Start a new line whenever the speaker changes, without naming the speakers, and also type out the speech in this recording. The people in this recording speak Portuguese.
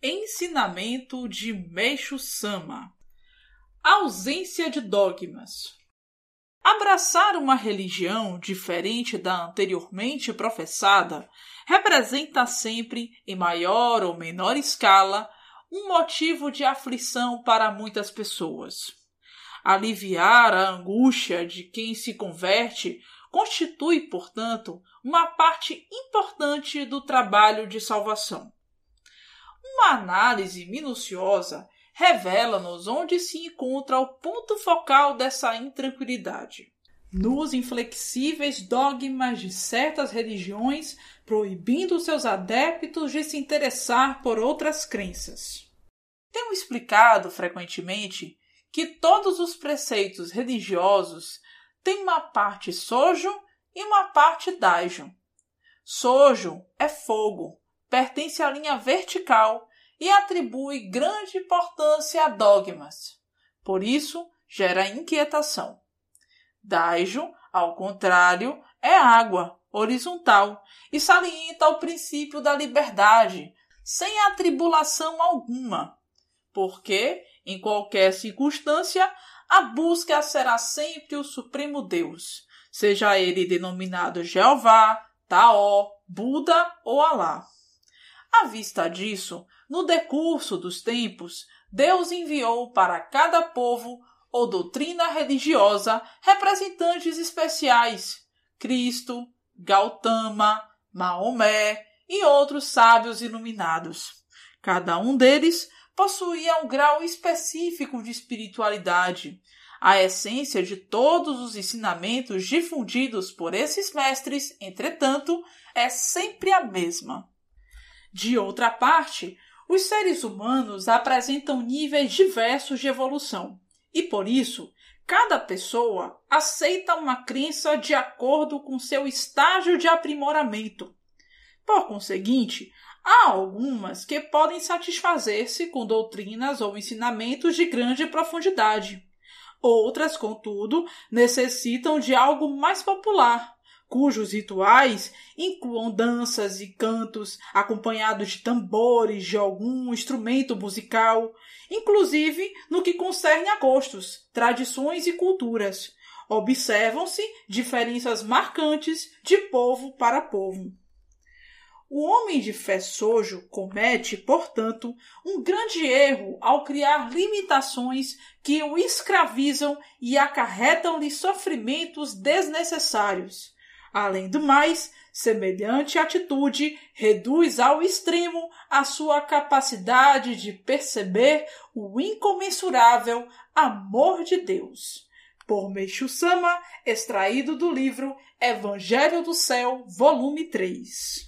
Ensinamento de Meixo Sama Ausência de dogmas. Abraçar uma religião diferente da anteriormente professada representa sempre, em maior ou menor escala, um motivo de aflição para muitas pessoas. Aliviar a angústia de quem se converte constitui, portanto, uma parte importante do trabalho de salvação. Uma análise minuciosa revela-nos onde se encontra o ponto focal dessa intranquilidade. Nos inflexíveis dogmas de certas religiões, proibindo seus adeptos de se interessar por outras crenças. Tenho explicado frequentemente que todos os preceitos religiosos têm uma parte sojo e uma parte daijo. Sojo é fogo, pertence à linha vertical e atribui grande importância a dogmas. Por isso, gera inquietação. Daijo, ao contrário, é água, horizontal, e salienta o princípio da liberdade, sem atribulação alguma, porque, em qualquer circunstância, a busca será sempre o Supremo Deus, seja ele denominado Jeová, Taó, Buda ou Alá. À vista disso, no decurso dos tempos, Deus enviou para cada povo ou doutrina religiosa representantes especiais: Cristo, Gautama, Maomé e outros sábios iluminados. Cada um deles possuía um grau específico de espiritualidade. A essência de todos os ensinamentos difundidos por esses mestres, entretanto, é sempre a mesma. De outra parte, os seres humanos apresentam níveis diversos de evolução e, por isso, cada pessoa aceita uma crença de acordo com seu estágio de aprimoramento. Por conseguinte, há algumas que podem satisfazer-se com doutrinas ou ensinamentos de grande profundidade. Outras, contudo, necessitam de algo mais popular, cujos rituais incluam danças e cantos acompanhados de tambores de algum instrumento musical, inclusive no que concerne a gostos, tradições e culturas. Observam-se diferenças marcantes de povo para povo. O homem de fé sojo comete, portanto, um grande erro ao criar limitações que o escravizam e acarretam-lhe sofrimentos desnecessários Além do mais, semelhante atitude reduz ao extremo a sua capacidade de perceber o incomensurável amor de Deus. Por Meixo Sama, extraído do livro Evangelho do Céu, volume 3.